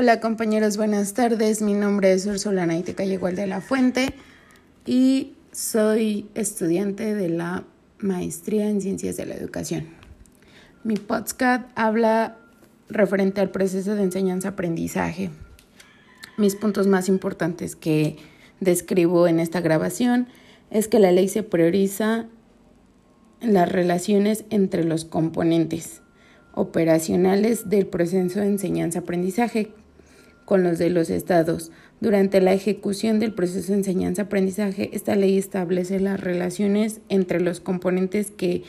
Hola compañeros, buenas tardes. Mi nombre es Ursula Naiteca igual de la Fuente y soy estudiante de la maestría en Ciencias de la Educación. Mi podcast habla referente al proceso de enseñanza-aprendizaje. Mis puntos más importantes que describo en esta grabación es que la ley se prioriza las relaciones entre los componentes operacionales del proceso de enseñanza-aprendizaje con los de los estados. Durante la ejecución del proceso de enseñanza-aprendizaje, esta ley establece las relaciones entre los componentes que,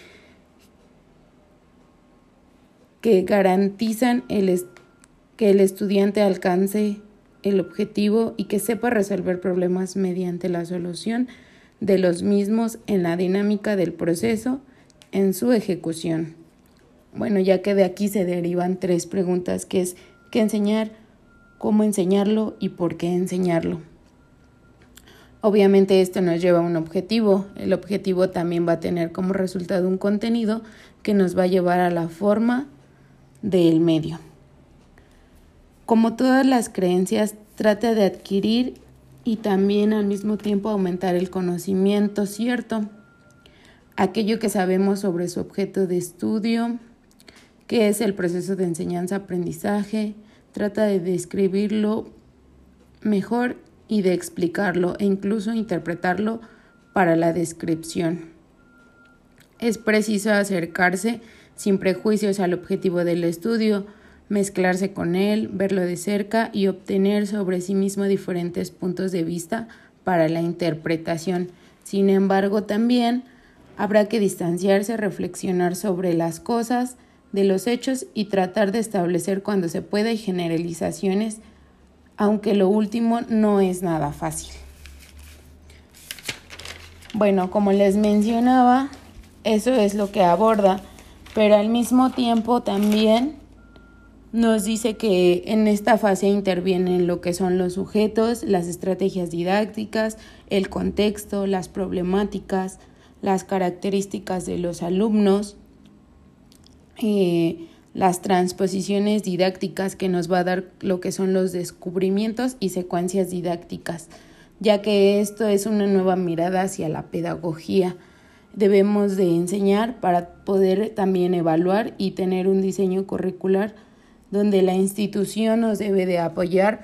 que garantizan el, que el estudiante alcance el objetivo y que sepa resolver problemas mediante la solución de los mismos en la dinámica del proceso en su ejecución. Bueno, ya que de aquí se derivan tres preguntas, que es qué enseñar, cómo enseñarlo y por qué enseñarlo. Obviamente esto nos lleva a un objetivo. El objetivo también va a tener como resultado un contenido que nos va a llevar a la forma del medio. Como todas las creencias, trata de adquirir y también al mismo tiempo aumentar el conocimiento cierto, aquello que sabemos sobre su objeto de estudio, qué es el proceso de enseñanza-aprendizaje, trata de describirlo mejor y de explicarlo e incluso interpretarlo para la descripción. Es preciso acercarse sin prejuicios al objetivo del estudio, mezclarse con él, verlo de cerca y obtener sobre sí mismo diferentes puntos de vista para la interpretación. Sin embargo, también habrá que distanciarse, reflexionar sobre las cosas, de los hechos y tratar de establecer cuando se puede generalizaciones, aunque lo último no es nada fácil. Bueno, como les mencionaba, eso es lo que aborda, pero al mismo tiempo también nos dice que en esta fase intervienen lo que son los sujetos, las estrategias didácticas, el contexto, las problemáticas, las características de los alumnos, eh, las transposiciones didácticas que nos va a dar lo que son los descubrimientos y secuencias didácticas, ya que esto es una nueva mirada hacia la pedagogía. Debemos de enseñar para poder también evaluar y tener un diseño curricular donde la institución nos debe de apoyar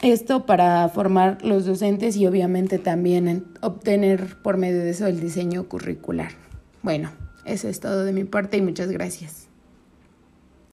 esto para formar los docentes y obviamente también obtener por medio de eso el diseño curricular. Bueno, eso es todo de mi parte y muchas gracias.